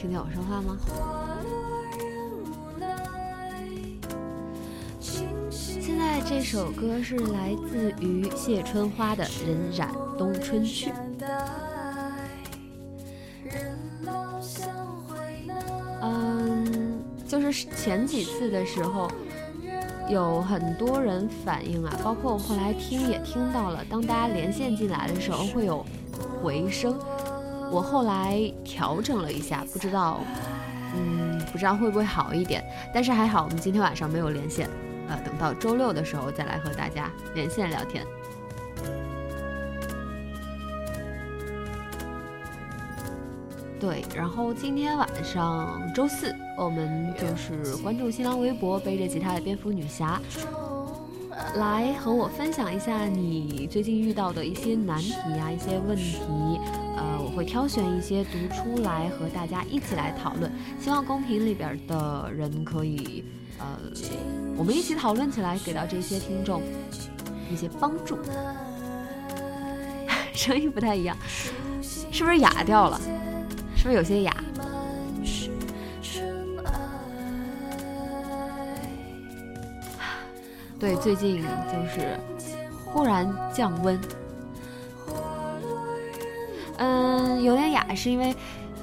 听见我说话吗？现在这首歌是来自于谢春花的《荏苒冬春去》。嗯，就是前几次的时候，有很多人反映啊，包括我后来听也听到了，当大家连线进来的时候会有。回声，我后来调整了一下，不知道，嗯，不知道会不会好一点。但是还好，我们今天晚上没有连线，呃，等到周六的时候再来和大家连线聊天。对，然后今天晚上周四，我们就是关注新浪微博背着吉他的蝙蝠女侠。来和我分享一下你最近遇到的一些难题啊，一些问题。我挑选一些读出来和大家一起来讨论。希望公屏里边的人可以，呃，我们一起讨论起来，给到这些听众一些帮助。声音不太一样，是不是哑掉了？是不是有些哑？对，最近就是忽然降温，嗯，有点哑，是因为，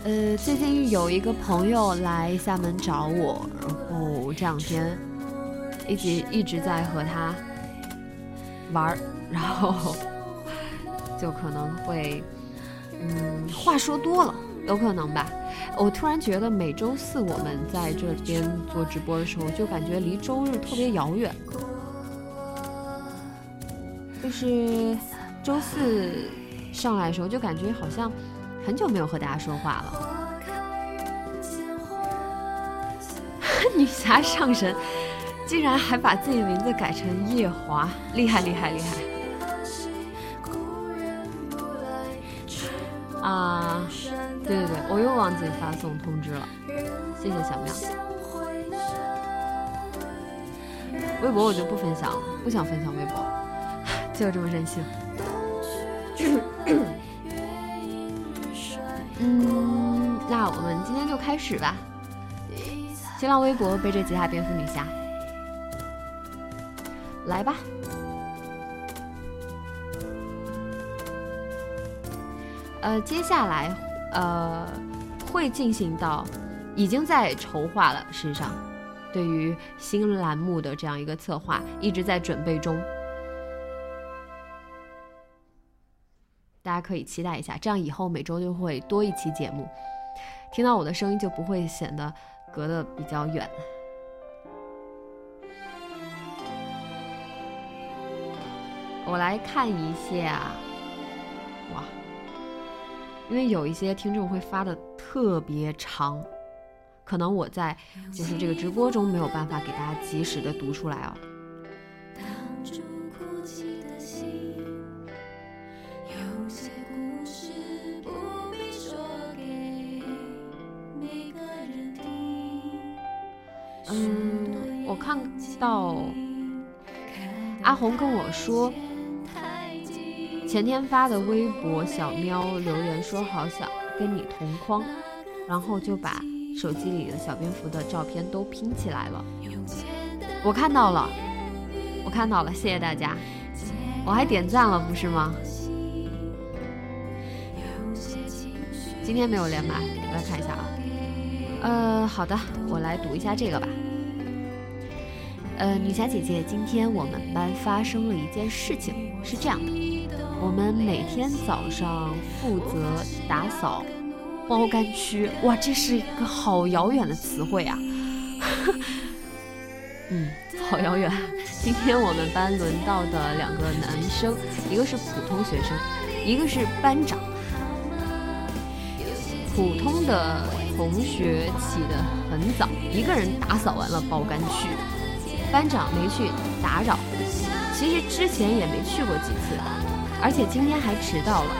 呃，最近有一个朋友来厦门找我，然后这两天一直一直在和他玩儿，然后就可能会，嗯，话说多了，有可能吧。我突然觉得每周四我们在这边做直播的时候，就感觉离周日特别遥远。就是周四上来的时候，就感觉好像很久没有和大家说话了。女侠上神，竟然还把自己的名字改成夜华，厉害厉害厉害！啊，对对对，我又忘记发送通知了，谢谢小妙。微博我就不分享了，不想分享微博。就这么任性。嗯，那我们今天就开始吧。新浪微博背着吉他蝙蝠女侠，来吧。呃，接下来呃会进行到，已经在筹划了。实际上，对于新栏目的这样一个策划，一直在准备中。大家可以期待一下，这样以后每周就会多一期节目，听到我的声音就不会显得隔得比较远。我来看一下，哇，因为有一些听众会发的特别长，可能我在就是这个直播中没有办法给大家及时的读出来哦。看到阿红跟我说，前天发的微博小喵留言说好想跟你同框，然后就把手机里的小蝙蝠的照片都拼起来了。我看到了，我看到了，谢谢大家，我还点赞了，不是吗？今天没有连麦，我来看一下啊。呃，好的，我来读一下这个吧。呃，女侠姐姐，今天我们班发生了一件事情，是这样的，我们每天早上负责打扫包干区。哇，这是一个好遥远的词汇啊！嗯，好遥远。今天我们班轮到的两个男生，一个是普通学生，一个是班长。普通的。同学起得很早，一个人打扫完了包干区，班长没去打扰。其实之前也没去过几次，而且今天还迟到了。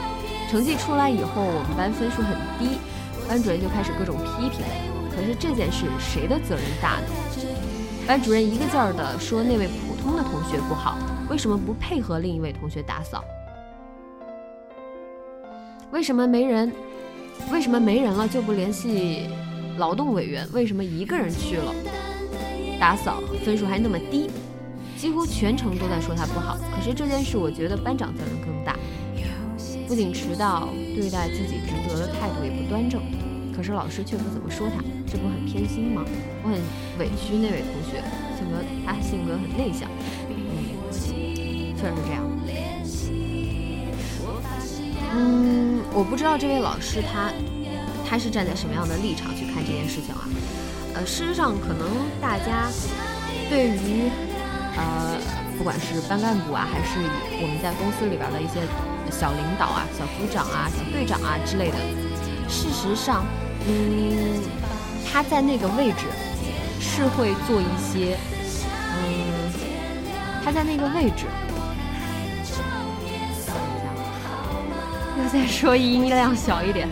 成绩出来以后，我们班分数很低，班主任就开始各种批评。可是这件事谁的责任大呢？班主任一个劲儿的说那位普通的同学不好，为什么不配合另一位同学打扫？为什么没人？为什么没人了就不联系劳动委员？为什么一个人去了打扫，分数还那么低？几乎全程都在说他不好。可是这件事，我觉得班长责任更大。不仅迟到，对待自己职责的态度也不端正。可是老师却不怎么说他，这不很偏心吗？我很委屈那位同学，性格他性格很内向。嗯，确实是这样。嗯，我不知道这位老师他他是站在什么样的立场去看这件事情啊？呃，事实上，可能大家对于呃，不管是班干部啊，还是我们在公司里边的一些小领导啊、小组长啊、小队长啊之类的，事实上，嗯，他在那个位置是会做一些，嗯，他在那个位置。再说音量小一点，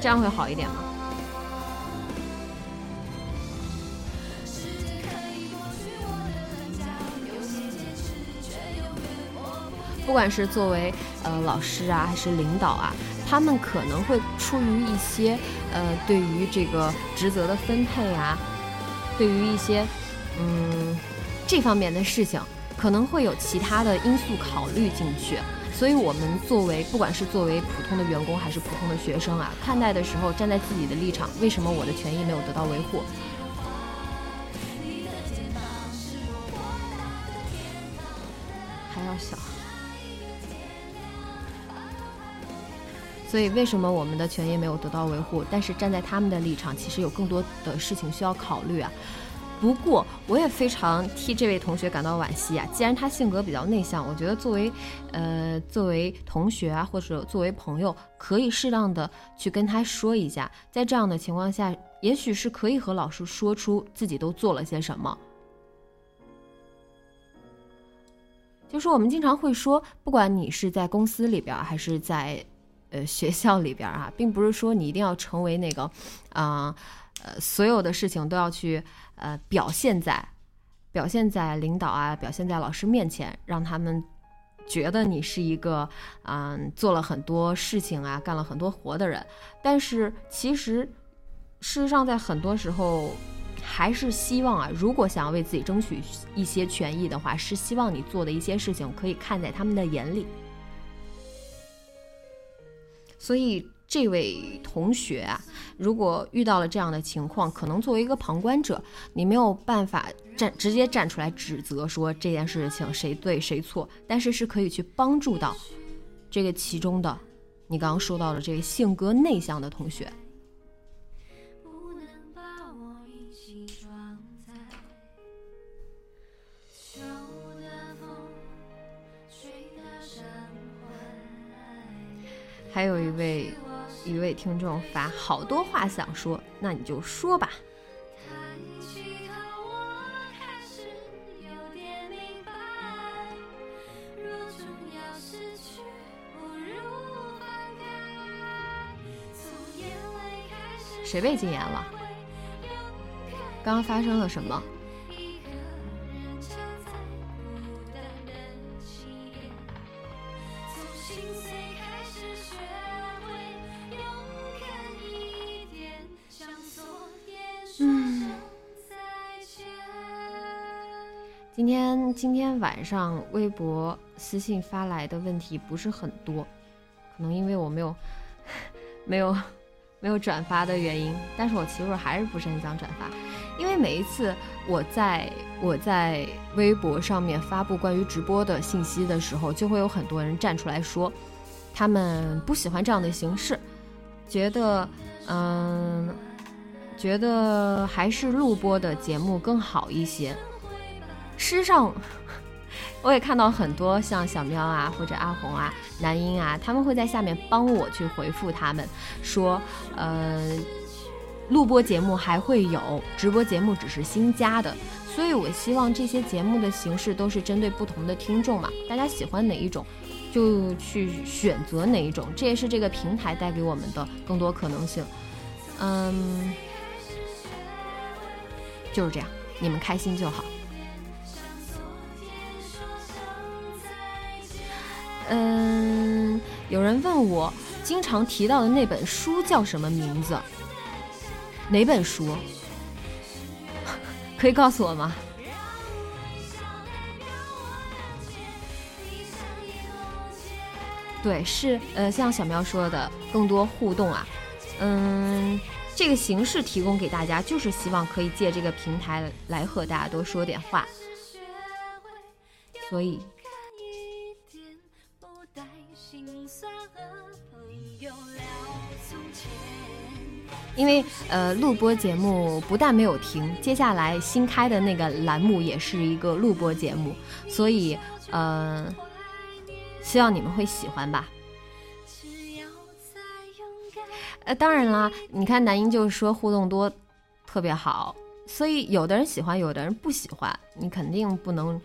这样会好一点吗？不管是作为呃老师啊，还是领导啊，他们可能会出于一些呃对于这个职责的分配啊，对于一些嗯这方面的事情。可能会有其他的因素考虑进去，所以我们作为不管是作为普通的员工还是普通的学生啊，看待的时候站在自己的立场，为什么我的权益没有得到维护？还要小，所以为什么我们的权益没有得到维护？但是站在他们的立场，其实有更多的事情需要考虑啊。不过，我也非常替这位同学感到惋惜啊！既然他性格比较内向，我觉得作为，呃，作为同学啊，或者作为朋友，可以适当的去跟他说一下，在这样的情况下，也许是可以和老师说出自己都做了些什么。就是我们经常会说，不管你是在公司里边还是在，呃，学校里边啊，并不是说你一定要成为那个，啊。呃，所有的事情都要去呃表现在表现在领导啊，表现在老师面前，让他们觉得你是一个嗯做了很多事情啊，干了很多活的人。但是其实事实上，在很多时候还是希望啊，如果想要为自己争取一些权益的话，是希望你做的一些事情可以看在他们的眼里。所以。这位同学啊，如果遇到了这样的情况，可能作为一个旁观者，你没有办法站直接站出来指责说这件事情谁对谁错，但是是可以去帮助到这个其中的你刚刚说到的这个性格内向的同学。还有一位。一位听众发好多话想说，那你就说吧。谁被禁言了？刚刚发生了什么？今天晚上微博私信发来的问题不是很多，可能因为我没有 没有没有转发的原因，但是我其实还是不是很想转发，因为每一次我在我在微博上面发布关于直播的信息的时候，就会有很多人站出来说，他们不喜欢这样的形式，觉得嗯。觉得还是录播的节目更好一些。诗上，我也看到很多像小喵啊，或者阿红啊、男音啊，他们会在下面帮我去回复他们，说，呃，录播节目还会有，直播节目只是新加的。所以我希望这些节目的形式都是针对不同的听众嘛，大家喜欢哪一种，就去选择哪一种，这也是这个平台带给我们的更多可能性。嗯。就是这样，你们开心就好。嗯，有人问我经常提到的那本书叫什么名字？哪本书？可以告诉我吗？对，是呃，像小喵说的，更多互动啊。嗯。这个形式提供给大家，就是希望可以借这个平台来和大家多说点话。所以，因为呃，录播节目不但没有停，接下来新开的那个栏目也是一个录播节目，所以呃，希望你们会喜欢吧。呃，当然啦，你看男音就是说互动多，特别好，所以有的人喜欢，有的人不喜欢，你肯定不能，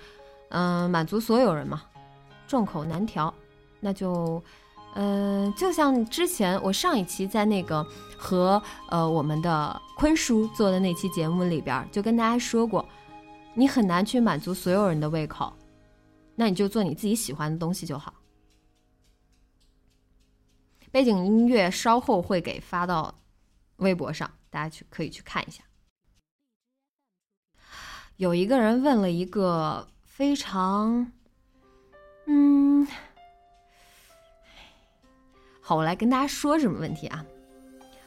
嗯，满足所有人嘛，众口难调，那就，嗯，就像之前我上一期在那个和呃我们的坤叔做的那期节目里边，就跟大家说过，你很难去满足所有人的胃口，那你就做你自己喜欢的东西就好。背景音乐稍后会给发到微博上，大家去可以去看一下。有一个人问了一个非常，嗯，好，我来跟大家说什么问题啊？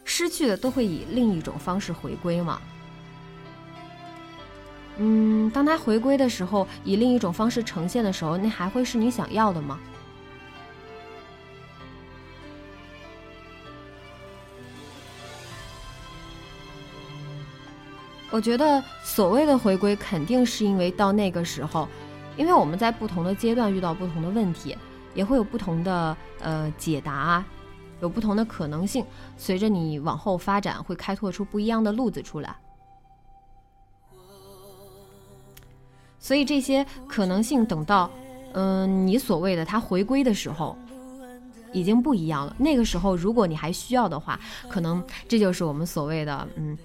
失去的都会以另一种方式回归吗？嗯，当他回归的时候，以另一种方式呈现的时候，那还会是你想要的吗？我觉得所谓的回归，肯定是因为到那个时候，因为我们在不同的阶段遇到不同的问题，也会有不同的呃解答，有不同的可能性。随着你往后发展，会开拓出不一样的路子出来。所以这些可能性，等到嗯你所谓的他回归的时候，已经不一样了。那个时候，如果你还需要的话，可能这就是我们所谓的嗯。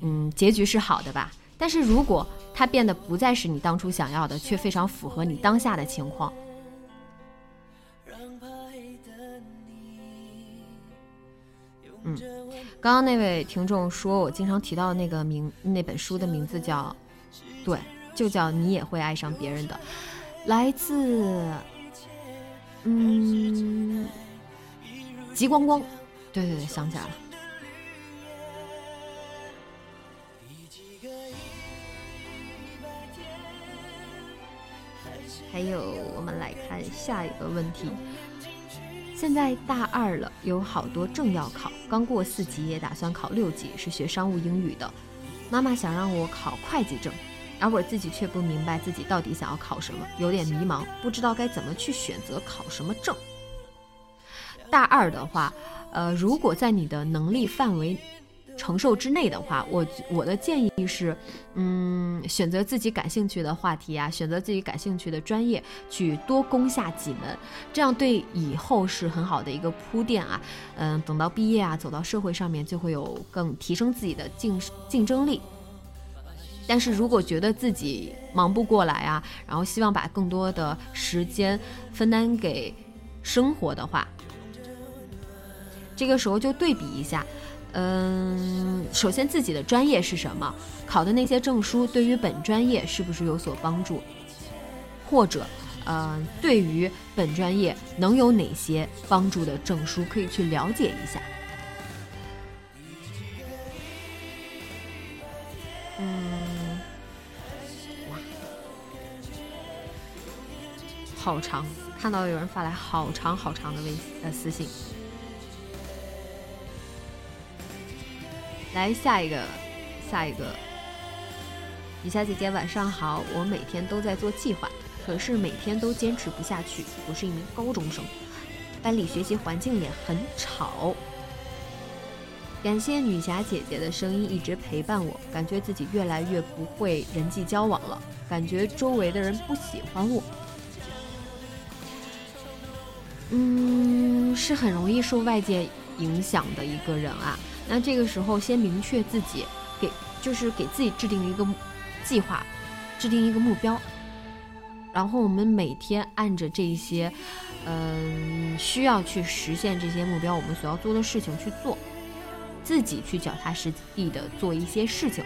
嗯，结局是好的吧？但是如果它变得不再是你当初想要的，却非常符合你当下的情况，刚刚那位听众说我经常提到那个名那本书的名字叫，对，就叫你也会爱上别人的，来自，嗯，极光光，对对对，想起来了。还有，我们来看下一个问题。现在大二了，有好多证要考，刚过四级，也打算考六级，是学商务英语的。妈妈想让我考会计证，而我自己却不明白自己到底想要考什么，有点迷茫，不知道该怎么去选择考什么证。大二的话，呃，如果在你的能力范围承受之内的话，我我的建议是，嗯，选择自己感兴趣的话题啊，选择自己感兴趣的专业，去多攻下几门，这样对以后是很好的一个铺垫啊。嗯，等到毕业啊，走到社会上面，就会有更提升自己的竞竞争力。但是如果觉得自己忙不过来啊，然后希望把更多的时间分担给生活的话，这个时候就对比一下，嗯，首先自己的专业是什么，考的那些证书对于本专业是不是有所帮助，或者，呃，对于本专业能有哪些帮助的证书可以去了解一下。好长，看到有人发来好长好长的微呃私信。来下一个，下一个。雨霞姐姐晚上好，我每天都在做计划，可是每天都坚持不下去。我是一名高中生，班里学习环境也很吵。感谢女侠姐姐的声音一直陪伴我，感觉自己越来越不会人际交往了，感觉周围的人不喜欢我。嗯，是很容易受外界影响的一个人啊。那这个时候，先明确自己，给就是给自己制定一个计划，制定一个目标，然后我们每天按着这些，嗯，需要去实现这些目标，我们所要做的事情去做，自己去脚踏实地的做一些事情。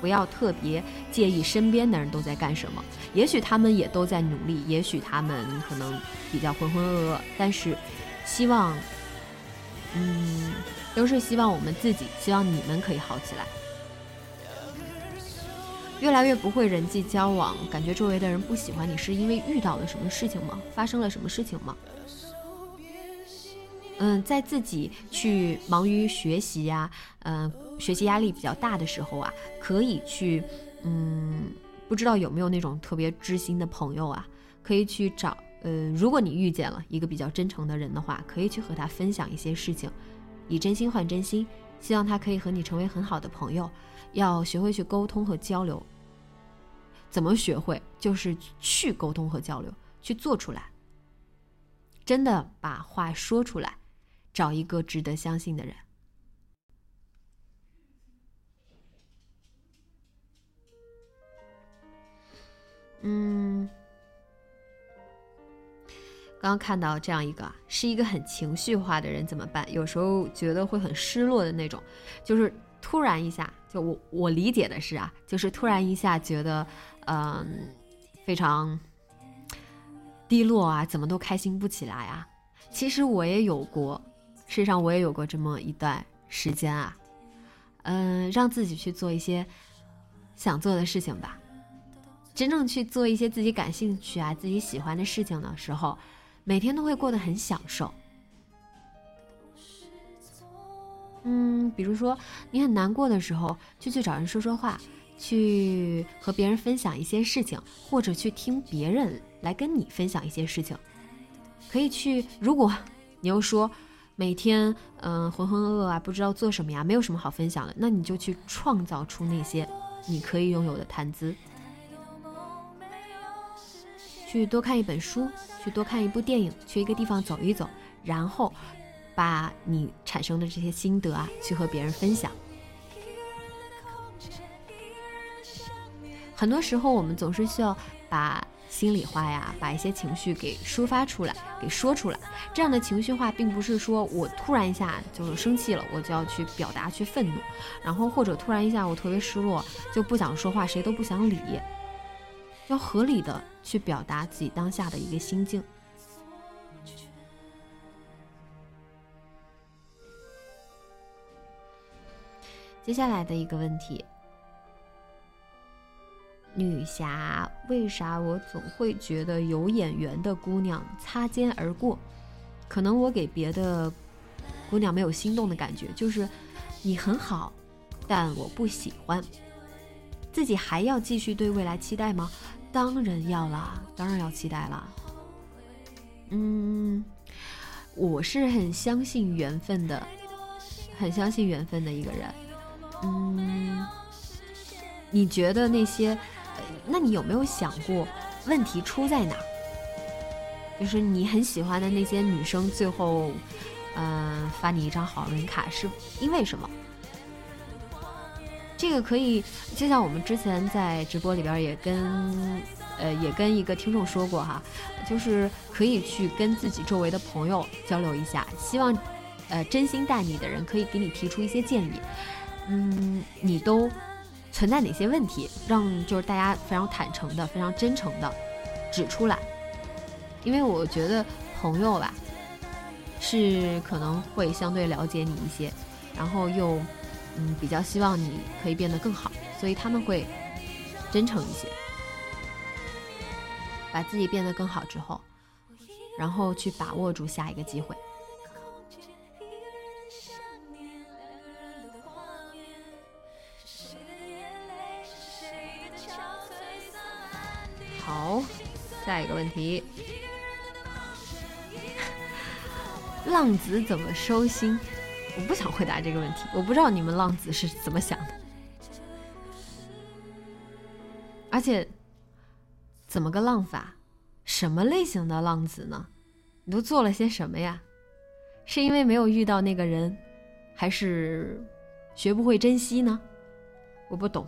不要特别介意身边的人都在干什么，也许他们也都在努力，也许他们可能比较浑浑噩噩，但是希望，嗯，都是希望我们自己，希望你们可以好起来。越来越不会人际交往，感觉周围的人不喜欢你，是因为遇到了什么事情吗？发生了什么事情吗？嗯，在自己去忙于学习呀，嗯，学习压力比较大的时候啊，可以去，嗯，不知道有没有那种特别知心的朋友啊，可以去找，呃，如果你遇见了一个比较真诚的人的话，可以去和他分享一些事情，以真心换真心，希望他可以和你成为很好的朋友，要学会去沟通和交流。怎么学会？就是去沟通和交流，去做出来，真的把话说出来。找一个值得相信的人。嗯，刚刚看到这样一个，是一个很情绪化的人怎么办？有时候觉得会很失落的那种，就是突然一下，就我我理解的是啊，就是突然一下觉得，嗯，非常低落啊，怎么都开心不起来啊。其实我也有过。事实上，我也有过这么一段时间啊，嗯，让自己去做一些想做的事情吧。真正去做一些自己感兴趣啊、自己喜欢的事情的时候，每天都会过得很享受。嗯，比如说你很难过的时候，就去找人说说话，去和别人分享一些事情，或者去听别人来跟你分享一些事情。可以去，如果你又说。每天，嗯，浑浑噩噩啊，不知道做什么呀，没有什么好分享的，那你就去创造出那些你可以拥有的谈资，去多看一本书，去多看一部电影，去一个地方走一走，然后把你产生的这些心得啊，去和别人分享。很多时候，我们总是需要把。心里话呀，把一些情绪给抒发出来，给说出来。这样的情绪化，并不是说我突然一下就是生气了，我就要去表达去愤怒，然后或者突然一下我特别失落，就不想说话，谁都不想理。要合理的去表达自己当下的一个心境。接下来的一个问题。女侠，为啥我总会觉得有眼缘的姑娘擦肩而过？可能我给别的姑娘没有心动的感觉，就是你很好，但我不喜欢。自己还要继续对未来期待吗？当然要啦，当然要期待啦。嗯，我是很相信缘分的，很相信缘分的一个人。嗯，你觉得那些？那你有没有想过，问题出在哪？就是你很喜欢的那些女生，最后，嗯，发你一张好人卡，是因为什么？这个可以，就像我们之前在直播里边也跟，呃，也跟一个听众说过哈，就是可以去跟自己周围的朋友交流一下，希望，呃，真心待你的人可以给你提出一些建议。嗯，你都存在哪些问题？让就是大家非常坦诚的、非常真诚的指出来，因为我觉得朋友吧，是可能会相对了解你一些，然后又。嗯，比较希望你可以变得更好，所以他们会真诚一些，把自己变得更好之后，然后去把握住下一个机会。好，下一个问题，浪子怎么收心？我不想回答这个问题，我不知道你们浪子是怎么想的，而且怎么个浪法？什么类型的浪子呢？你都做了些什么呀？是因为没有遇到那个人，还是学不会珍惜呢？我不懂。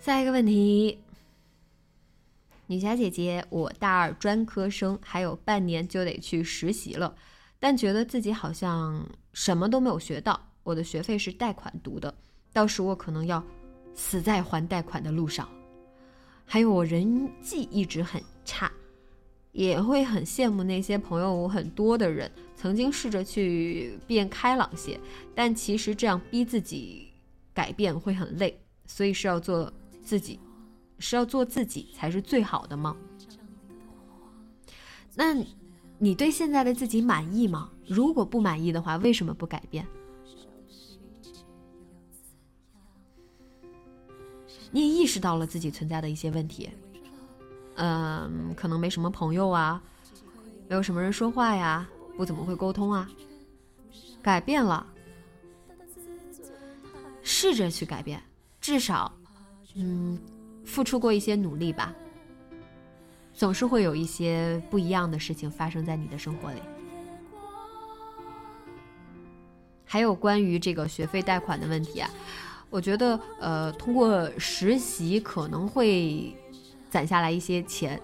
下一个问题。女侠姐姐，我大二专科生，还有半年就得去实习了，但觉得自己好像什么都没有学到。我的学费是贷款读的，到时我可能要死在还贷款的路上。还有我人际一直很差，也会很羡慕那些朋友很多的人。曾经试着去变开朗些，但其实这样逼自己改变会很累，所以是要做自己。是要做自己才是最好的吗？那，你对现在的自己满意吗？如果不满意的话，为什么不改变？你也意识到了自己存在的一些问题，嗯，可能没什么朋友啊，没有什么人说话呀，不怎么会沟通啊，改变了，试着去改变，至少，嗯。付出过一些努力吧，总是会有一些不一样的事情发生在你的生活里。还有关于这个学费贷款的问题啊，我觉得呃，通过实习可能会攒下来一些钱。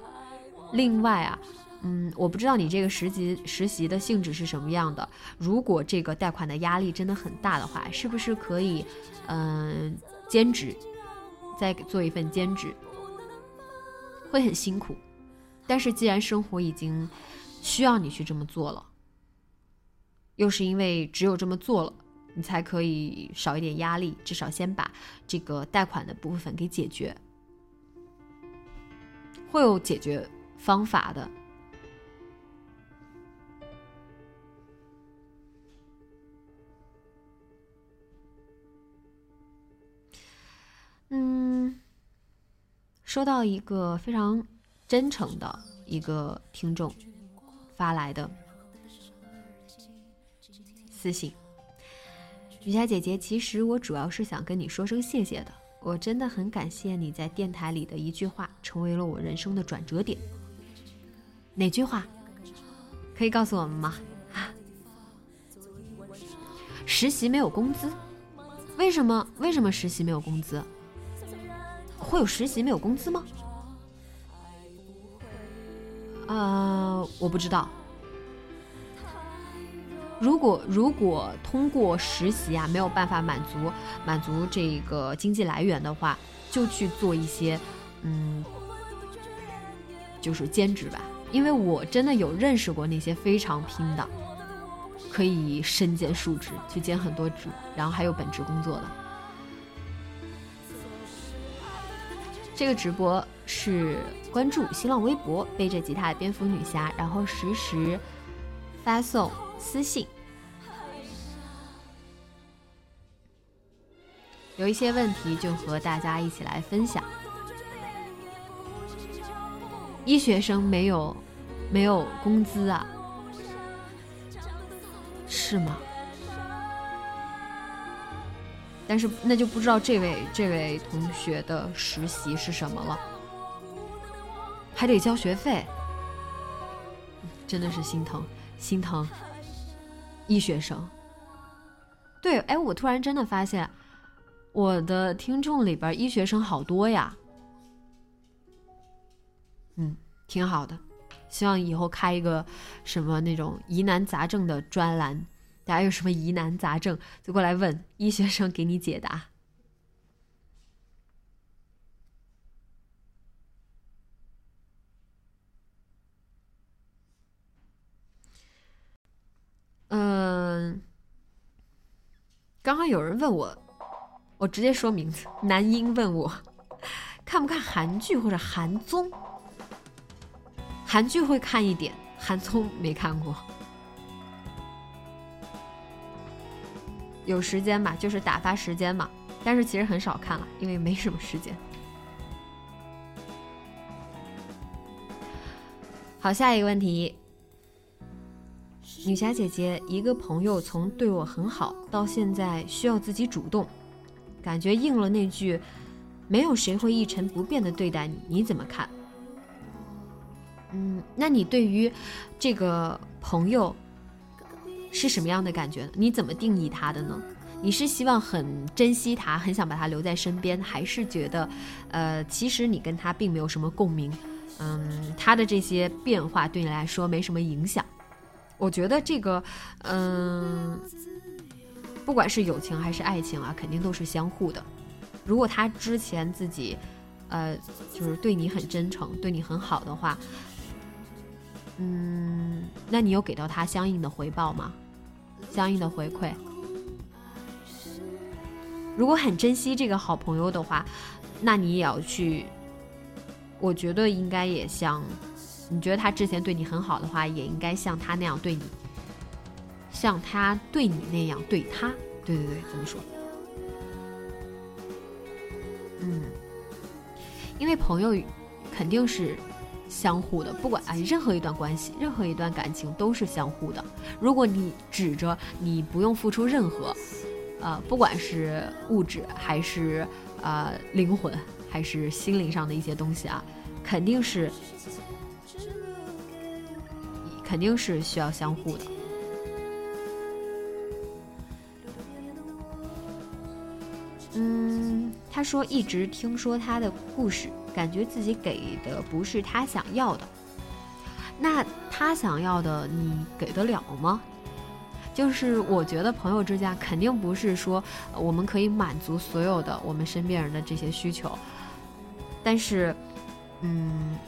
另外啊，嗯，我不知道你这个实习实习的性质是什么样的。如果这个贷款的压力真的很大的话，是不是可以嗯兼职？再做一份兼职，会很辛苦，但是既然生活已经需要你去这么做了，又是因为只有这么做了，你才可以少一点压力，至少先把这个贷款的部分给解决，会有解决方法的。嗯，收到一个非常真诚的一个听众发来的私信，雨霞姐姐，其实我主要是想跟你说声谢谢的，我真的很感谢你在电台里的一句话，成为了我人生的转折点。哪句话？可以告诉我们吗？啊 实习没有工资？为什么？为什么实习没有工资？会有实习没有工资吗？呃，我不知道。如果如果通过实习啊没有办法满足满足这个经济来源的话，就去做一些嗯，就是兼职吧。因为我真的有认识过那些非常拼的，可以身兼数职，去兼很多职，然后还有本职工作的。这个直播是关注新浪微博背着吉他的蝙蝠女侠，然后实时发送私信，有一些问题就和大家一起来分享。医学生没有没有工资啊？是吗？但是那就不知道这位这位同学的实习是什么了，还得交学费，真的是心疼心疼。医学生。对，哎，我突然真的发现，我的听众里边医学生好多呀，嗯，挺好的，希望以后开一个什么那种疑难杂症的专栏。大家有什么疑难杂症，就过来问医学生给你解答。嗯，刚刚有人问我，我直接说名字。男婴问我看不看韩剧或者韩综，韩剧会看一点，韩综没看过。有时间嘛，就是打发时间嘛。但是其实很少看了，因为没什么时间。好，下一个问题，女侠姐姐，一个朋友从对我很好到现在需要自己主动，感觉应了那句“没有谁会一成不变的对待你”，你怎么看？嗯，那你对于这个朋友？是什么样的感觉？你怎么定义他的呢？你是希望很珍惜他，很想把他留在身边，还是觉得，呃，其实你跟他并没有什么共鸣，嗯，他的这些变化对你来说没什么影响？我觉得这个，嗯，不管是友情还是爱情啊，肯定都是相互的。如果他之前自己，呃，就是对你很真诚，对你很好的话，嗯，那你有给到他相应的回报吗？相应的回馈。如果很珍惜这个好朋友的话，那你也要去。我觉得应该也像，你觉得他之前对你很好的话，也应该像他那样对你，像他对你那样对他。对对对，怎么说。嗯，因为朋友肯定是。相互的，不管啊，任何一段关系，任何一段感情都是相互的。如果你指着你不用付出任何，呃，不管是物质还是呃灵魂，还是心灵上的一些东西啊，肯定是肯定是需要相互的。嗯，他说一直听说他的故事。感觉自己给的不是他想要的，那他想要的你给得了吗？就是我觉得朋友之间肯定不是说我们可以满足所有的我们身边人的这些需求，但是，嗯，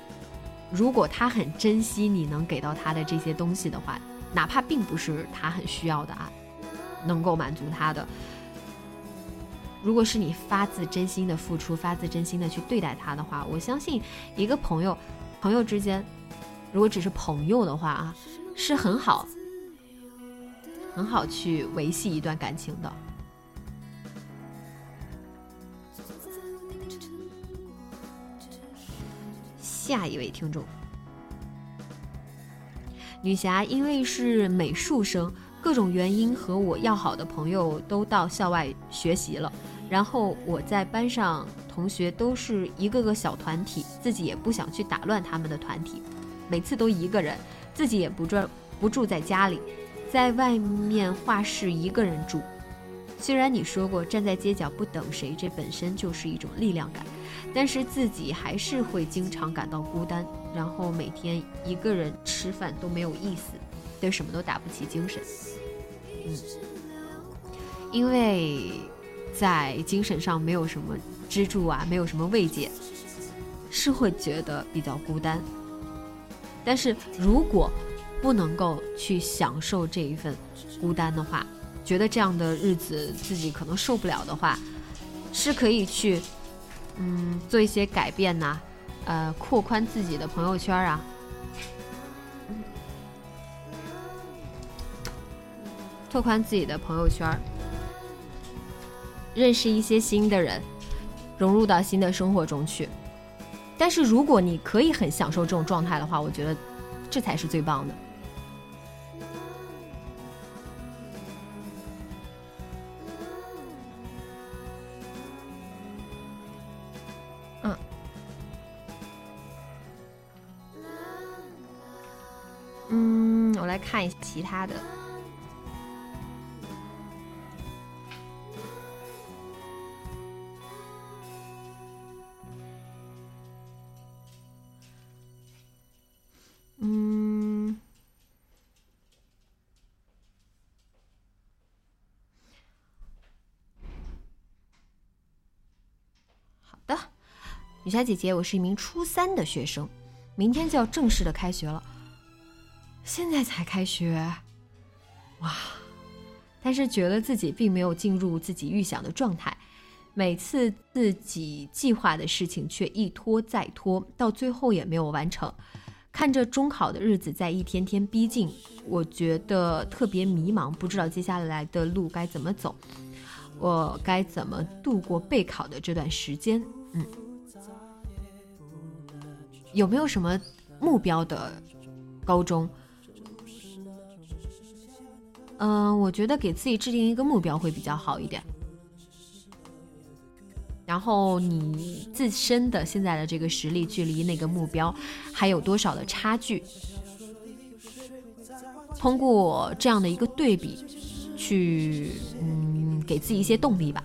如果他很珍惜你能给到他的这些东西的话，哪怕并不是他很需要的啊，能够满足他的。如果是你发自真心的付出，发自真心的去对待他的话，我相信一个朋友，朋友之间，如果只是朋友的话啊，是很好，很好去维系一段感情的。下一位听众，女侠因为是美术生，各种原因和我要好的朋友都到校外学习了。然后我在班上，同学都是一个个小团体，自己也不想去打乱他们的团体，每次都一个人，自己也不住不住在家里，在外面画室一个人住。虽然你说过站在街角不等谁，这本身就是一种力量感，但是自己还是会经常感到孤单，然后每天一个人吃饭都没有意思，对什么都打不起精神。嗯，因为。在精神上没有什么支柱啊，没有什么慰藉，是会觉得比较孤单。但是如果不能够去享受这一份孤单的话，觉得这样的日子自己可能受不了的话，是可以去嗯做一些改变呐，呃，扩宽自己的朋友圈啊，拓宽自己的朋友圈。认识一些新的人，融入到新的生活中去。但是如果你可以很享受这种状态的话，我觉得这才是最棒的。嗯，我来看一下其他的。雨霞姐姐，我是一名初三的学生，明天就要正式的开学了。现在才开学，哇！但是觉得自己并没有进入自己预想的状态，每次自己计划的事情却一拖再拖，到最后也没有完成。看着中考的日子在一天天逼近，我觉得特别迷茫，不知道接下来的路该怎么走，我该怎么度过备考的这段时间？嗯。有没有什么目标的高中？嗯，我觉得给自己制定一个目标会比较好一点。然后你自身的现在的这个实力，距离那个目标还有多少的差距？通过这样的一个对比，去嗯，给自己一些动力吧。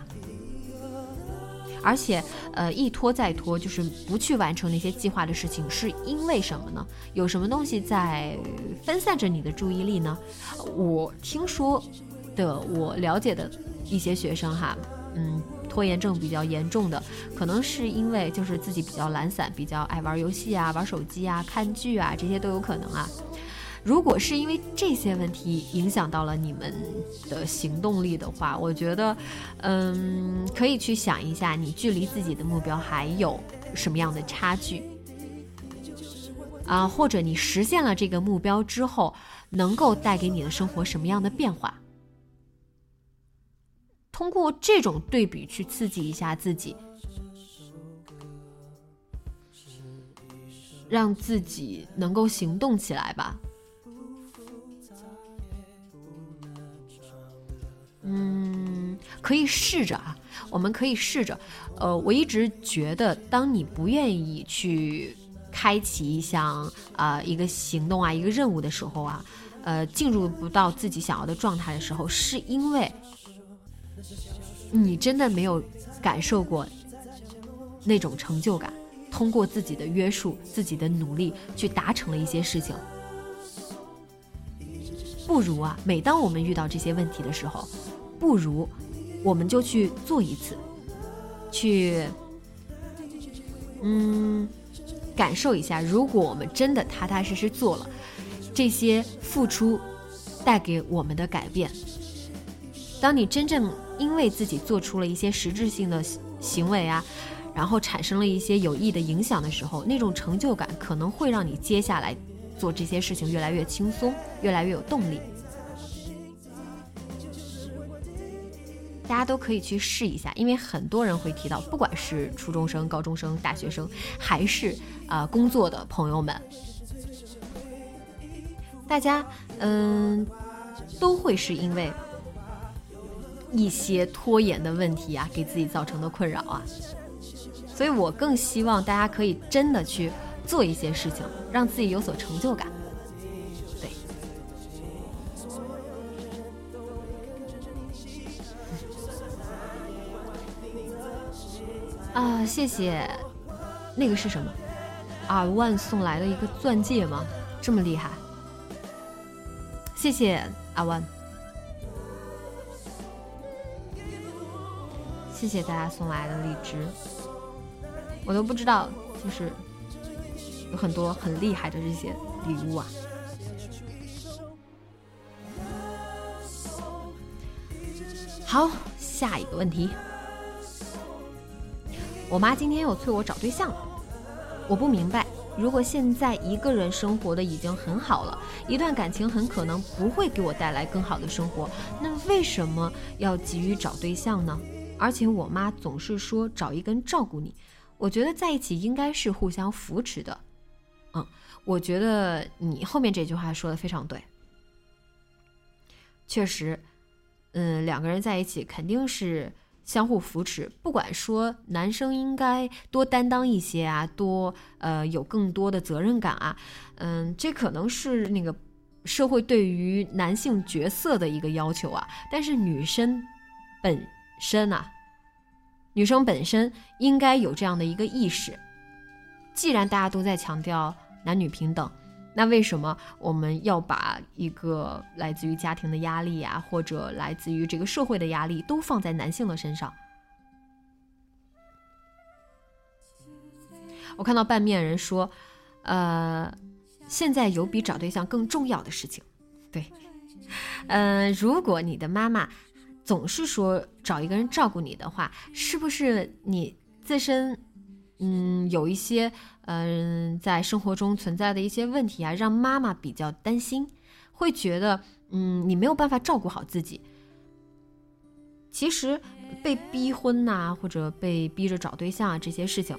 而且，呃，一拖再拖，就是不去完成那些计划的事情，是因为什么呢？有什么东西在分散着你的注意力呢？我听说的，我了解的一些学生哈，嗯，拖延症比较严重的，可能是因为就是自己比较懒散，比较爱玩游戏啊、玩手机啊、看剧啊，这些都有可能啊。如果是因为这些问题影响到了你们的行动力的话，我觉得，嗯，可以去想一下，你距离自己的目标还有什么样的差距啊？或者你实现了这个目标之后，能够带给你的生活什么样的变化？通过这种对比去刺激一下自己，让自己能够行动起来吧。嗯，可以试着啊，我们可以试着。呃，我一直觉得，当你不愿意去开启一项啊一个行动啊一个任务的时候啊，呃，进入不到自己想要的状态的时候，是因为你真的没有感受过那种成就感，通过自己的约束、自己的努力去达成了一些事情。不如啊，每当我们遇到这些问题的时候，不如我们就去做一次，去嗯感受一下，如果我们真的踏踏实实做了这些付出带给我们的改变，当你真正因为自己做出了一些实质性的行为啊，然后产生了一些有益的影响的时候，那种成就感可能会让你接下来。做这些事情越来越轻松，越来越有动力。大家都可以去试一下，因为很多人会提到，不管是初中生、高中生、大学生，还是啊工作的朋友们，大家嗯都会是因为一些拖延的问题啊，给自己造成的困扰啊。所以我更希望大家可以真的去。做一些事情，让自己有所成就感。对啊，谢谢。那个是什么？阿万送来的一个钻戒吗？这么厉害？谢谢阿万，谢谢大家送来的荔枝，我都不知道，就是。有很多很厉害的这些礼物啊！好，下一个问题。我妈今天又催我找对象了，我不明白，如果现在一个人生活的已经很好了，一段感情很可能不会给我带来更好的生活，那为什么要急于找对象呢？而且我妈总是说找一个人照顾你。我觉得在一起应该是互相扶持的。嗯，我觉得你后面这句话说的非常对。确实，嗯，两个人在一起肯定是相互扶持。不管说男生应该多担当一些啊，多呃有更多的责任感啊，嗯，这可能是那个社会对于男性角色的一个要求啊。但是女生本身啊，女生本身应该有这样的一个意识。既然大家都在强调男女平等。那为什么我们要把一个来自于家庭的压力呀，或者来自于这个社会的压力，都放在男性的身上？我看到半面人说，呃，现在有比找对象更重要的事情。对，嗯，如果你的妈妈总是说找一个人照顾你的话，是不是你自身，嗯，有一些？嗯，在生活中存在的一些问题啊，让妈妈比较担心，会觉得嗯，你没有办法照顾好自己。其实被逼婚呐，或者被逼着找对象啊，这些事情，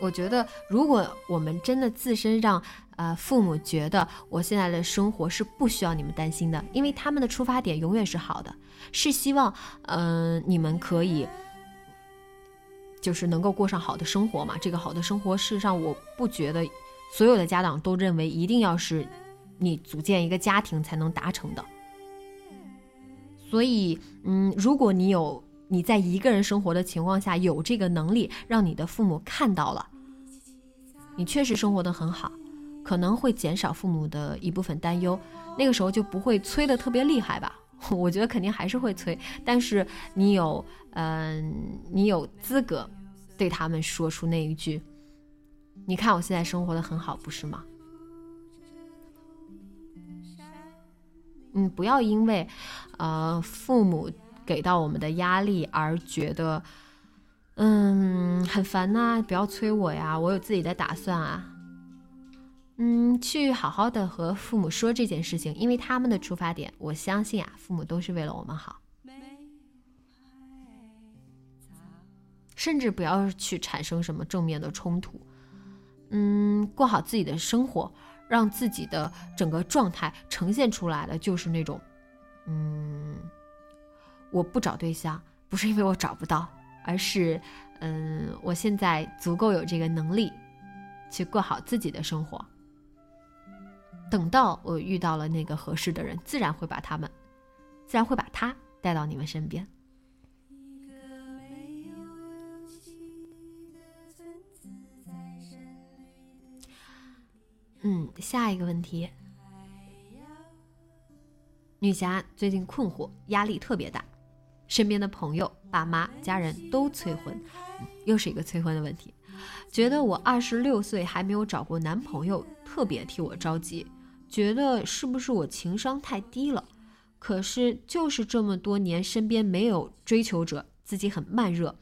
我觉得如果我们真的自身让呃父母觉得我现在的生活是不需要你们担心的，因为他们的出发点永远是好的，是希望嗯你们可以。就是能够过上好的生活嘛？这个好的生活，事实上我不觉得所有的家长都认为一定要是你组建一个家庭才能达成的。所以，嗯，如果你有你在一个人生活的情况下有这个能力，让你的父母看到了，你确实生活的很好，可能会减少父母的一部分担忧。那个时候就不会催的特别厉害吧？我觉得肯定还是会催，但是你有。嗯，你有资格对他们说出那一句：“你看我现在生活的很好，不是吗？”嗯，不要因为呃父母给到我们的压力而觉得嗯很烦呐，不要催我呀，我有自己的打算啊。嗯，去好好的和父母说这件事情，因为他们的出发点，我相信啊，父母都是为了我们好。甚至不要去产生什么正面的冲突，嗯，过好自己的生活，让自己的整个状态呈现出来的就是那种，嗯，我不找对象不是因为我找不到，而是，嗯，我现在足够有这个能力，去过好自己的生活。等到我遇到了那个合适的人，自然会把他们，自然会把他带到你们身边。嗯，下一个问题，女侠最近困惑，压力特别大，身边的朋友、爸妈、家人都催婚，又是一个催婚的问题，觉得我二十六岁还没有找过男朋友，特别替我着急，觉得是不是我情商太低了？可是就是这么多年，身边没有追求者，自己很慢热，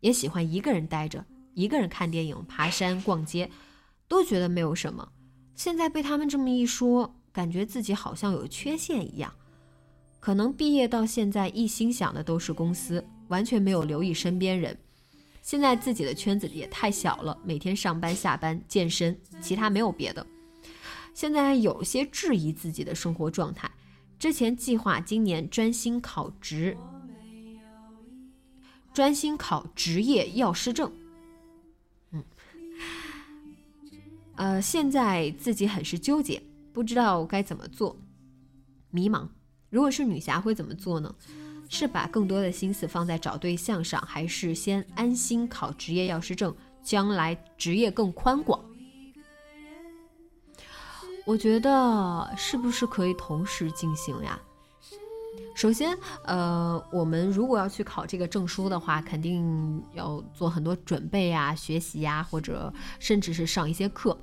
也喜欢一个人待着，一个人看电影、爬山、逛街，都觉得没有什么。现在被他们这么一说，感觉自己好像有缺陷一样。可能毕业到现在，一心想的都是公司，完全没有留意身边人。现在自己的圈子也太小了，每天上班下班健身，其他没有别的。现在有些质疑自己的生活状态。之前计划今年专心考职，专心考职业药师证。嗯呃，现在自己很是纠结，不知道该怎么做，迷茫。如果是女侠会怎么做呢？是把更多的心思放在找对象上，还是先安心考职业药师证，将来职业更宽广？我觉得是不是可以同时进行呀？首先，呃，我们如果要去考这个证书的话，肯定要做很多准备呀、学习呀，或者甚至是上一些课。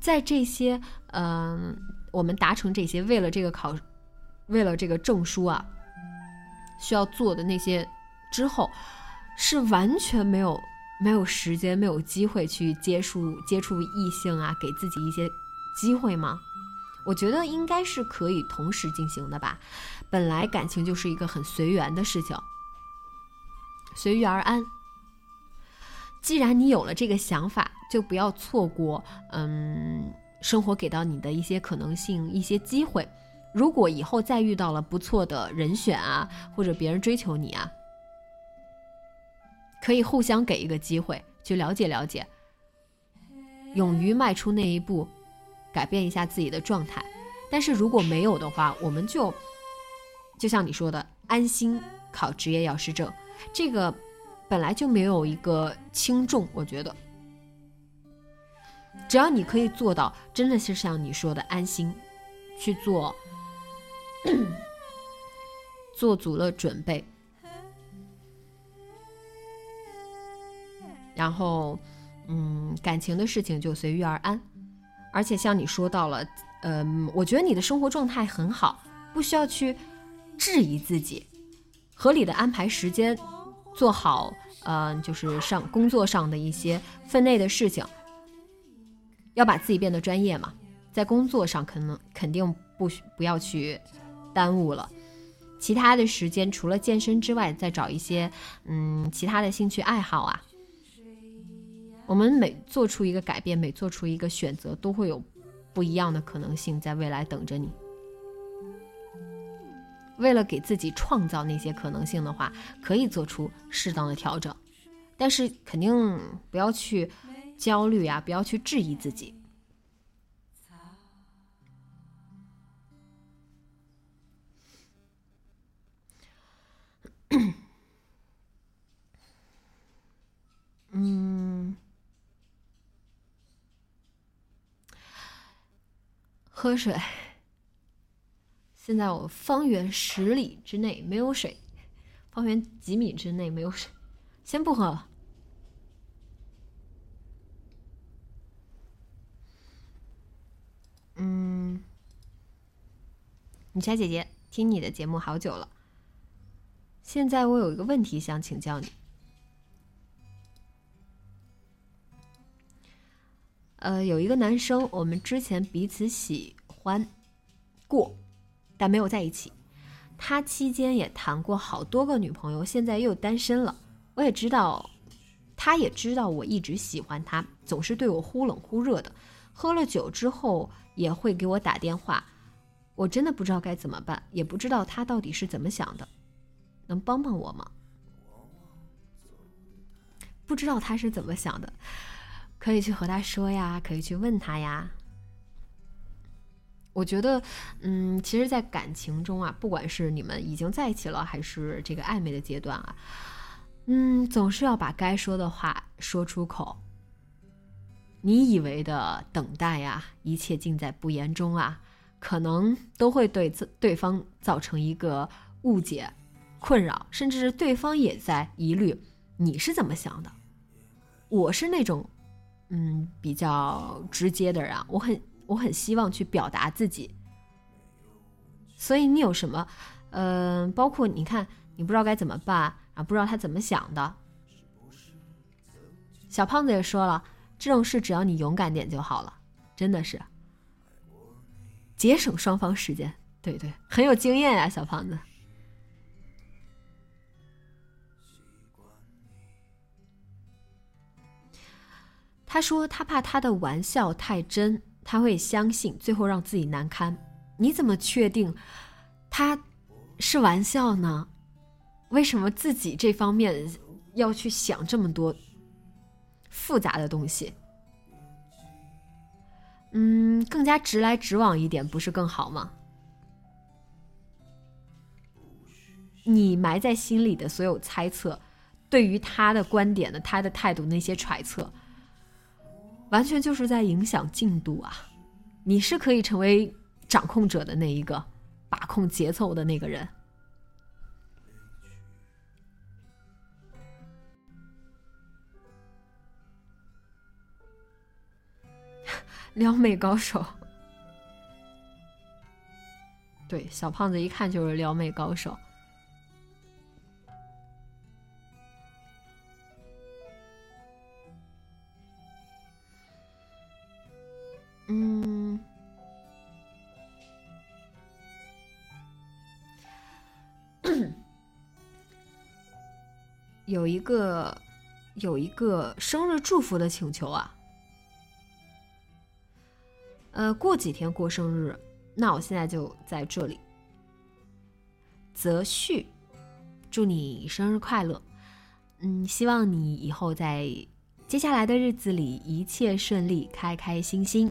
在这些，嗯，我们达成这些，为了这个考，为了这个证书啊，需要做的那些之后，是完全没有没有时间、没有机会去接触接触异性啊，给自己一些机会吗？我觉得应该是可以同时进行的吧。本来感情就是一个很随缘的事情，随遇而安。既然你有了这个想法，就不要错过，嗯，生活给到你的一些可能性、一些机会。如果以后再遇到了不错的人选啊，或者别人追求你啊，可以互相给一个机会，去了解了解，勇于迈出那一步，改变一下自己的状态。但是如果没有的话，我们就就像你说的，安心考职业药师证，这个本来就没有一个轻重，我觉得，只要你可以做到，真的是像你说的安心去做，做足了准备，然后，嗯，感情的事情就随遇而安，而且像你说到了。嗯，我觉得你的生活状态很好，不需要去质疑自己，合理的安排时间，做好，嗯，就是上工作上的一些分内的事情，要把自己变得专业嘛，在工作上可能肯定不不要去耽误了，其他的时间除了健身之外，再找一些嗯其他的兴趣爱好啊。我们每做出一个改变，每做出一个选择，都会有。不一样的可能性在未来等着你。为了给自己创造那些可能性的话，可以做出适当的调整，但是肯定不要去焦虑啊，不要去质疑自己。嗯。喝水。现在我方圆十里之内没有水，方圆几米之内没有水，先不喝了。嗯，女侠姐姐，听你的节目好久了。现在我有一个问题想请教你。呃，有一个男生，我们之前彼此喜欢过，但没有在一起。他期间也谈过好多个女朋友，现在又单身了。我也知道，他也知道我一直喜欢他，总是对我忽冷忽热的。喝了酒之后也会给我打电话，我真的不知道该怎么办，也不知道他到底是怎么想的，能帮帮我吗？不知道他是怎么想的。可以去和他说呀，可以去问他呀。我觉得，嗯，其实，在感情中啊，不管是你们已经在一起了，还是这个暧昧的阶段啊，嗯，总是要把该说的话说出口。你以为的等待呀，一切尽在不言中啊，可能都会对对方造成一个误解、困扰，甚至是对方也在疑虑你是怎么想的。我是那种。嗯，比较直接的人，我很我很希望去表达自己。所以你有什么，嗯，包括你看，你不知道该怎么办啊，不知道他怎么想的。小胖子也说了，这种事只要你勇敢点就好了，真的是节省双方时间。对对，很有经验呀，小胖子。他说他怕他的玩笑太真，他会相信，最后让自己难堪。你怎么确定他是玩笑呢？为什么自己这方面要去想这么多复杂的东西？嗯，更加直来直往一点，不是更好吗？你埋在心里的所有猜测，对于他的观点的他的态度那些揣测。完全就是在影响进度啊！你是可以成为掌控者的那一个，把控节奏的那个人。撩妹高手，对，小胖子一看就是撩妹高手。嗯，有一个有一个生日祝福的请求啊。呃，过几天过生日，那我现在就在这里。泽旭，祝你生日快乐。嗯，希望你以后在接下来的日子里一切顺利，开开心心。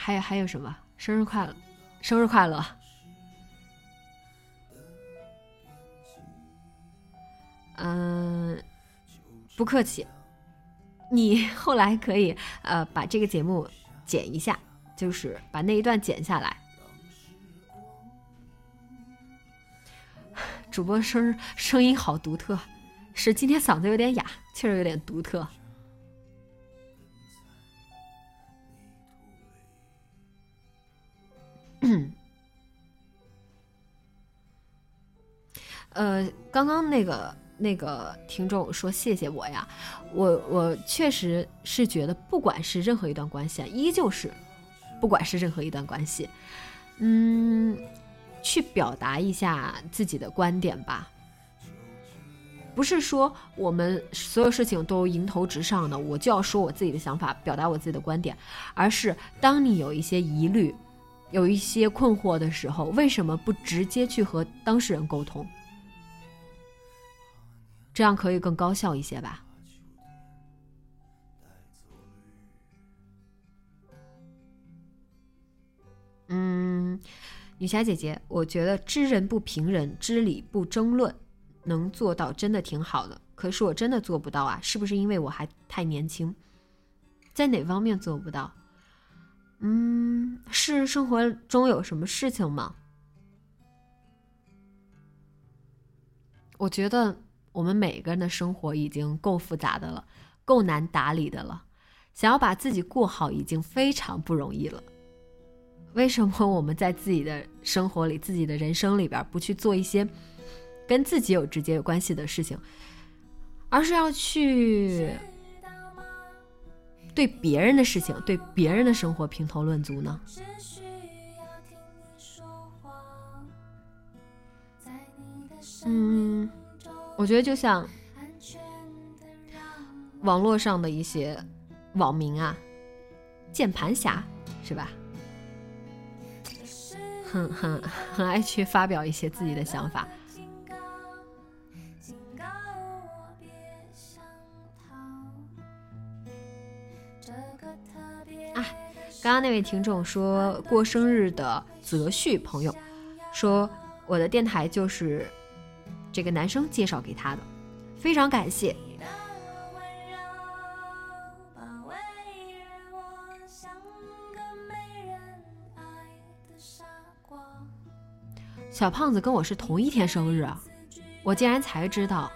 还有还有什么？生日快乐，生日快乐。嗯，不客气。你 后来可以呃把这个节目剪一下，就是把那一段剪下来。主播声声音好独特，是今天嗓子有点哑，确实有点独特。嗯 呃，刚刚那个。那个听众说：“谢谢我呀，我我确实是觉得，不管是任何一段关系啊，依旧是，不管是任何一段关系，嗯，去表达一下自己的观点吧。不是说我们所有事情都迎头直上的，我就要说我自己的想法，表达我自己的观点，而是当你有一些疑虑、有一些困惑的时候，为什么不直接去和当事人沟通？”这样可以更高效一些吧。嗯，女侠姐姐，我觉得知人不评人，知理不争论，能做到真的挺好的。可是我真的做不到啊，是不是因为我还太年轻？在哪方面做不到？嗯，是生活中有什么事情吗？我觉得。我们每个人的生活已经够复杂的了，够难打理的了，想要把自己过好已经非常不容易了。为什么我们在自己的生活里、自己的人生里边不去做一些跟自己有直接有关系的事情，而是要去对别人的事情、对别人的生活评头论足呢？嗯。我觉得就像网络上的一些网民啊，键盘侠是吧？很很很爱去发表一些自己的想法。刚刚那位听众说过生日的泽旭朋友说，我的电台就是。这个男生介绍给他的，非常感谢。小胖子跟我是同一天生日啊，我竟然才知道，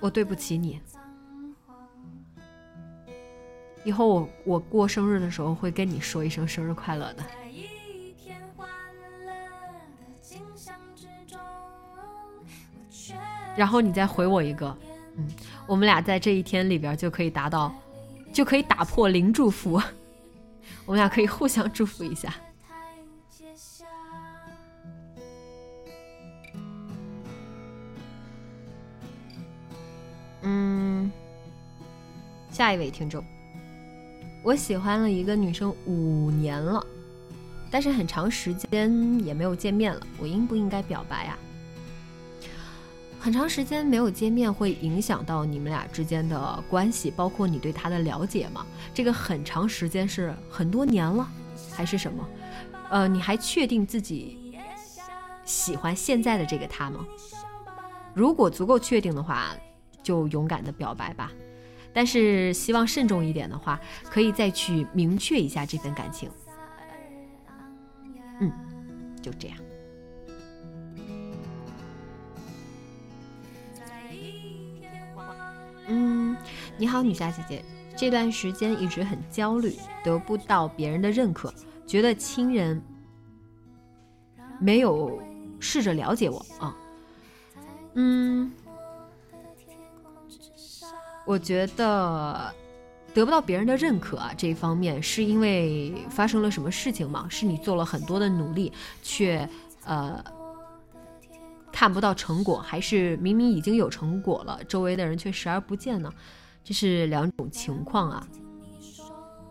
我对不起你。以后我我过生日的时候会跟你说一声生日快乐的。然后你再回我一个，嗯，我们俩在这一天里边就可以达到，就可以打破零祝福，我们俩可以互相祝福一下。嗯，下一位听众，我喜欢了一个女生五年了，但是很长时间也没有见面了，我应不应该表白呀？很长时间没有见面，会影响到你们俩之间的关系，包括你对她的了解吗？这个很长时间是很多年了，还是什么？呃，你还确定自己喜欢现在的这个她吗？如果足够确定的话，就勇敢的表白吧。但是希望慎重一点的话，可以再去明确一下这份感情。嗯，就这样。嗯，你好，女侠姐姐。这段时间一直很焦虑，得不到别人的认可，觉得亲人没有试着了解我啊。嗯，我觉得得不到别人的认可啊，这一方面是因为发生了什么事情吗？是你做了很多的努力，却呃看不到成果，还是明明已经有成果了，周围的人却视而不见呢？这是两种情况啊。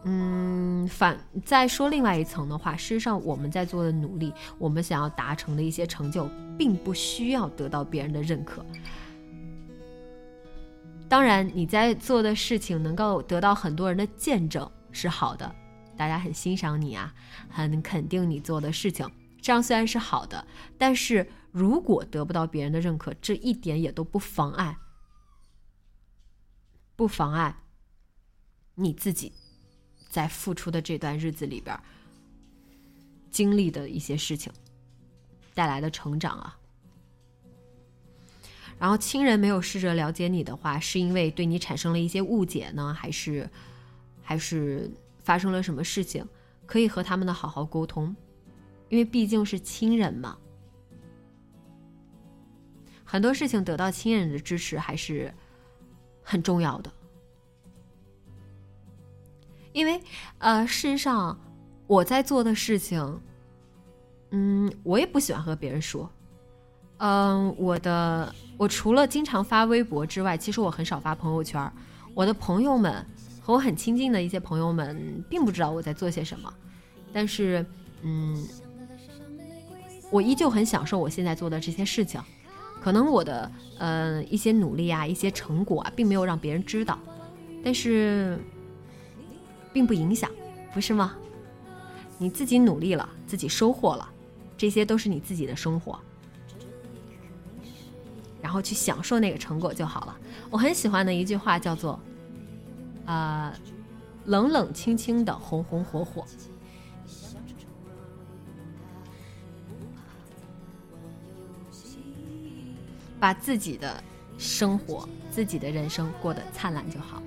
嗯，反再说另外一层的话，事实上我们在做的努力，我们想要达成的一些成就，并不需要得到别人的认可。当然，你在做的事情能够得到很多人的见证是好的，大家很欣赏你啊，很肯定你做的事情，这样虽然是好的，但是如果得不到别人的认可，这一点也都不妨碍，不妨碍你自己在付出的这段日子里边经历的一些事情带来的成长啊。然后亲人没有试着了解你的话，是因为对你产生了一些误解呢，还是，还是发生了什么事情？可以和他们的好好沟通，因为毕竟是亲人嘛。很多事情得到亲人的支持还是很重要的，因为呃，事实上我在做的事情，嗯，我也不喜欢和别人说。嗯，我的我除了经常发微博之外，其实我很少发朋友圈。我的朋友们和我很亲近的一些朋友们，并不知道我在做些什么。但是，嗯，我依旧很享受我现在做的这些事情。可能我的呃一些努力啊，一些成果啊，并没有让别人知道，但是并不影响，不是吗？你自己努力了，自己收获了，这些都是你自己的生活。然后去享受那个成果就好了。我很喜欢的一句话叫做：“啊，冷冷清清的，红红火火，把自己的生活、自己的人生过得灿烂就好。”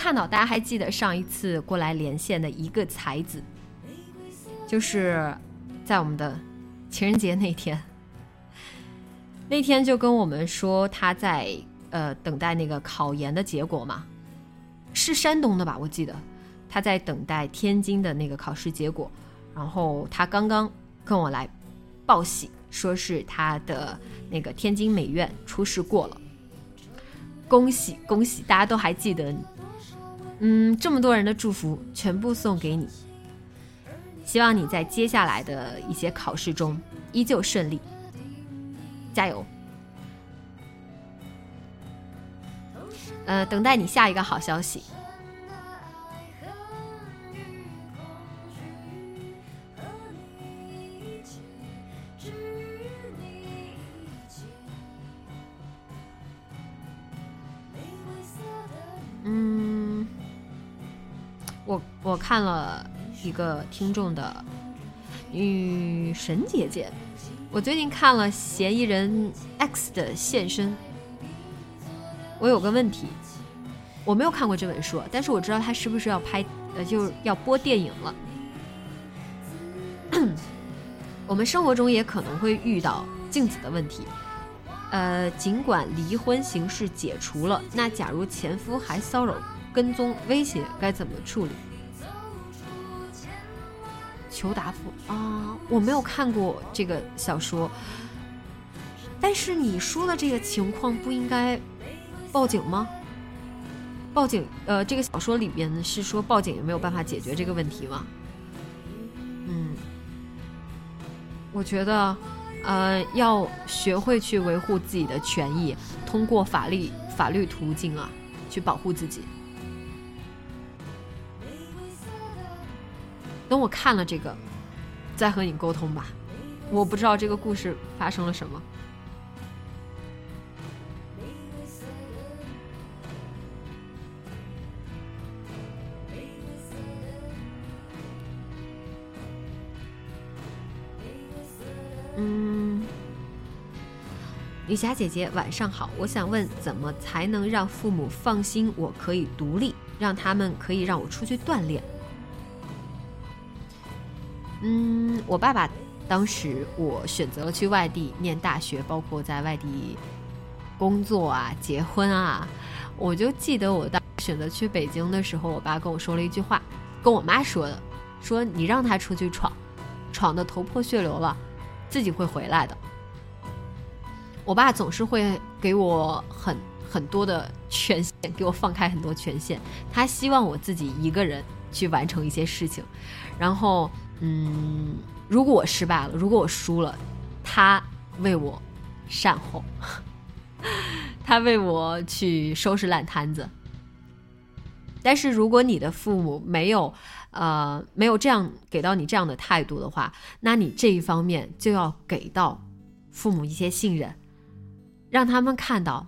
看到，大家还记得上一次过来连线的一个才子，就是在我们的情人节那天，那天就跟我们说他在呃等待那个考研的结果嘛，是山东的吧？我记得他在等待天津的那个考试结果，然后他刚刚跟我来报喜，说是他的那个天津美院初试过了，恭喜恭喜！大家都还记得。嗯，这么多人的祝福全部送给你，希望你在接下来的一些考试中依旧顺利，加油！呃，等待你下一个好消息。嗯我我看了一个听众的女神姐姐，我最近看了《嫌疑人 X 的现身》，我有个问题，我没有看过这本书，但是我知道他是不是要拍，呃，就是要播电影了。我们生活中也可能会遇到镜子的问题，呃，尽管离婚形式解除了，那假如前夫还骚扰。跟踪威胁该怎么处理？求答复啊！我没有看过这个小说，但是你说的这个情况不应该报警吗？报警？呃，这个小说里边是说报警也没有办法解决这个问题吗？嗯，我觉得，呃，要学会去维护自己的权益，通过法律法律途径啊，去保护自己。等我看了这个，再和你沟通吧。我不知道这个故事发生了什么。嗯，女侠姐姐晚上好，我想问，怎么才能让父母放心我可以独立，让他们可以让我出去锻炼？嗯，我爸爸当时我选择了去外地念大学，包括在外地工作啊、结婚啊，我就记得我当选择去北京的时候，我爸跟我说了一句话，跟我妈说的，说你让他出去闯，闯得头破血流了，自己会回来的。我爸总是会给我很很多的权限，给我放开很多权限，他希望我自己一个人去完成一些事情，然后，嗯，如果我失败了，如果我输了，他为我善后。他为我去收拾烂摊子，但是如果你的父母没有，呃，没有这样给到你这样的态度的话，那你这一方面就要给到父母一些信任，让他们看到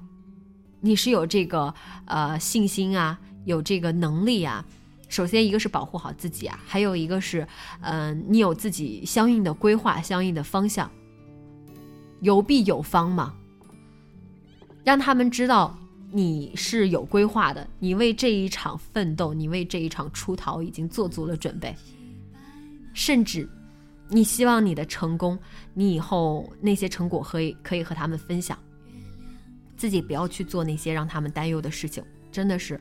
你是有这个呃信心啊，有这个能力啊。首先一个是保护好自己啊，还有一个是，嗯，你有自己相应的规划、相应的方向，有必有方嘛。让他们知道你是有规划的，你为这一场奋斗，你为这一场出逃已经做足了准备。甚至，你希望你的成功，你以后那些成果可以可以和他们分享。自己不要去做那些让他们担忧的事情，真的是，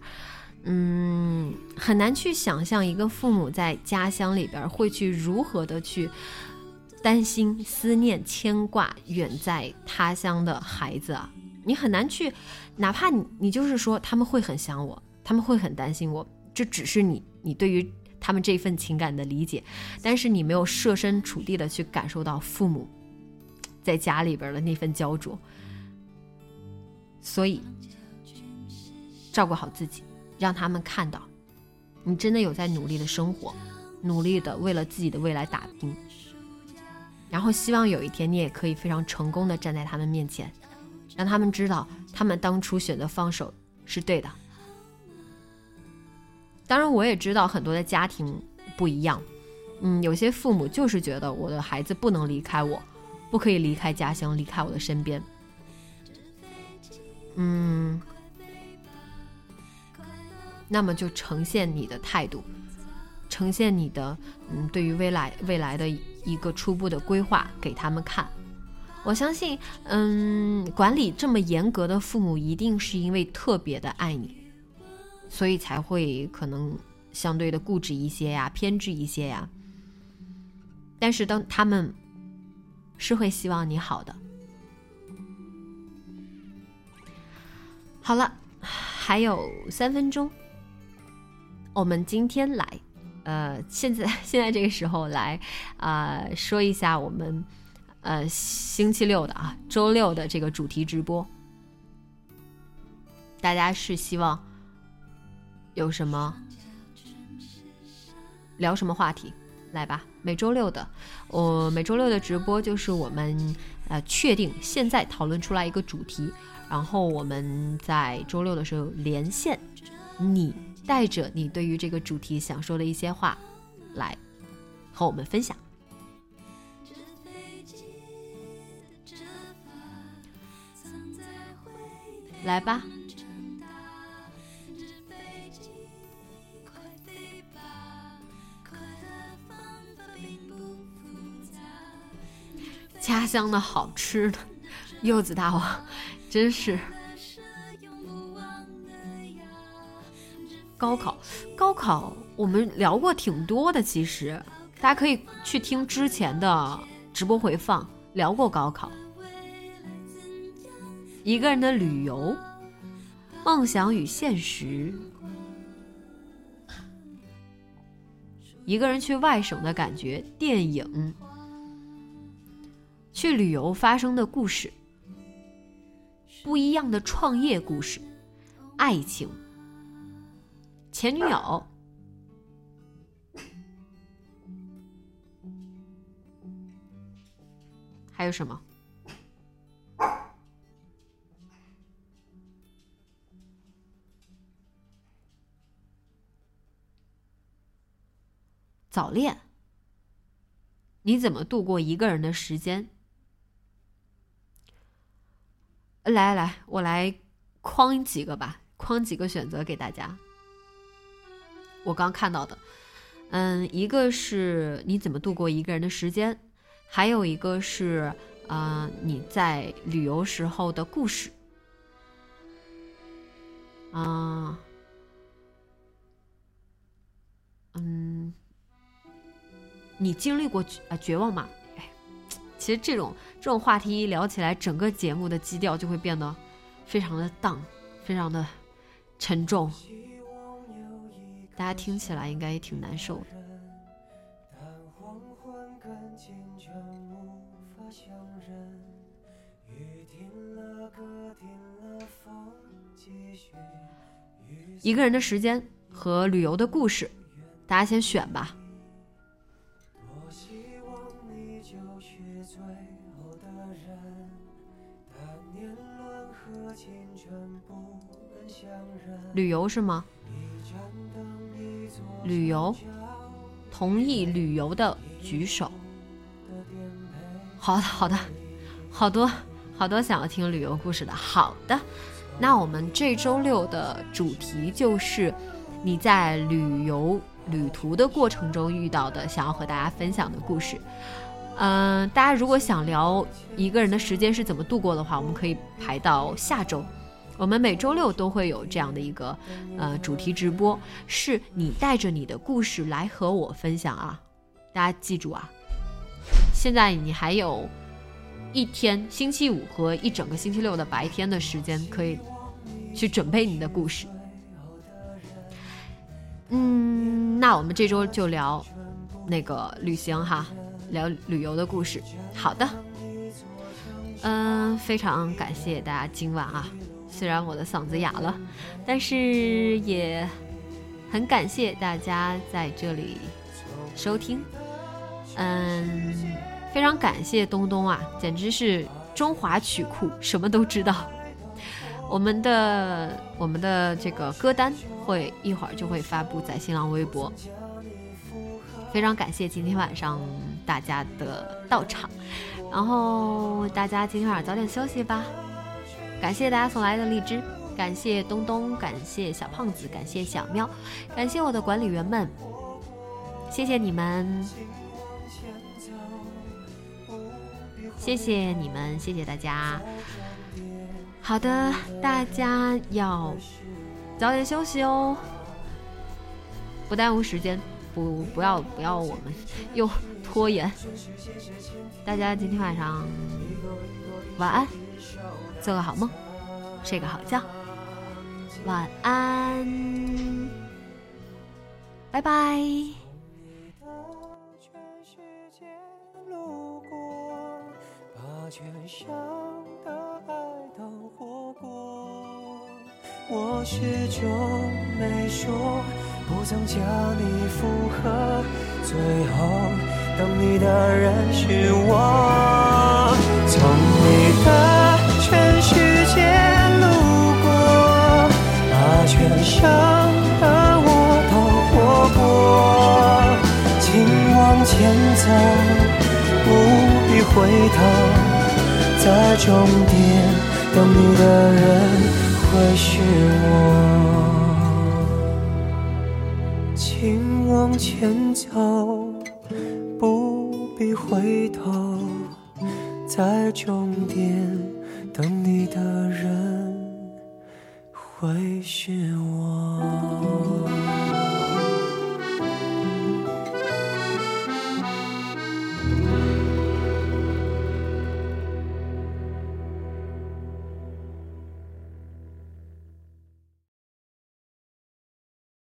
嗯，很难去想象一个父母在家乡里边会去如何的去担心、思念、牵挂远在他乡的孩子啊。你很难去，哪怕你你就是说他们会很想我，他们会很担心我，这只是你你对于他们这份情感的理解，但是你没有设身处地的去感受到父母在家里边的那份焦灼，所以照顾好自己，让他们看到你真的有在努力的生活，努力的为了自己的未来打拼，然后希望有一天你也可以非常成功的站在他们面前。让他们知道，他们当初选择放手是对的。当然，我也知道很多的家庭不一样，嗯，有些父母就是觉得我的孩子不能离开我，不可以离开家乡，离开我的身边。嗯，那么就呈现你的态度，呈现你的嗯，对于未来未来的一个初步的规划给他们看。我相信，嗯，管理这么严格的父母，一定是因为特别的爱你，所以才会可能相对的固执一些呀，偏执一些呀。但是，当他们是会希望你好的。好了，还有三分钟，我们今天来，呃，现在 现在这个时候来啊，说一下我们。呃，星期六的啊，周六的这个主题直播，大家是希望有什么聊什么话题？来吧，每周六的，我每周六的直播就是我们呃确定现在讨论出来一个主题，然后我们在周六的时候连线，你带着你对于这个主题想说的一些话来和我们分享。来吧，家乡的好吃的柚子大王，真是高考。高考我们聊过挺多的，其实。大家可以去听之前的直播回放，聊过高考。一个人的旅游，梦想与现实，一个人去外省的感觉，电影，去旅游发生的故事，不一样的创业故事，爱情，前女友，还有什么？早恋，你怎么度过一个人的时间？来来，我来框几个吧，框几个选择给大家。我刚看到的，嗯，一个是你怎么度过一个人的时间，还有一个是啊你在旅游时候的故事，啊，嗯，你经历过啊绝望吗？哎，其实这种这种话题一聊起来，整个节目的基调就会变得非常的荡，非常的沉重，大家听起来应该也挺难受的。一个人的时间和旅游的故事，大家先选吧。旅游是吗？旅游，同意旅游的举手。好的，好的，好多好多想要听旅游故事的。好的。那我们这周六的主题就是你在旅游旅途的过程中遇到的想要和大家分享的故事。嗯，大家如果想聊一个人的时间是怎么度过的话，我们可以排到下周。我们每周六都会有这样的一个呃主题直播，是你带着你的故事来和我分享啊！大家记住啊，现在你还有一天星期五和一整个星期六的白天的时间可以。去准备你的故事。嗯，那我们这周就聊那个旅行哈，聊旅游的故事。好的，嗯，非常感谢大家今晚啊，虽然我的嗓子哑了，但是也很感谢大家在这里收听。嗯，非常感谢东东啊，简直是中华曲库，什么都知道。我们的我们的这个歌单会一会儿就会发布在新浪微博，非常感谢今天晚上大家的到场，然后大家今天晚上早点休息吧。感谢大家送来的荔枝，感谢东东，感谢小胖子，感谢小喵，感谢我的管理员们，谢谢你们，谢谢你们，谢谢大家。好的，大家要早点休息哦，不耽误时间，不不要不要我们 又拖延。大家今天晚上晚安，做个好梦，睡个好觉，晚安，拜拜。我始终没说，不曾将你附和，最后等你的人是我。全伤的我都活过。请往前走，不必回头，在终点等你的人。会是我，请往前走，不必回头，在终点等你的人。会是我。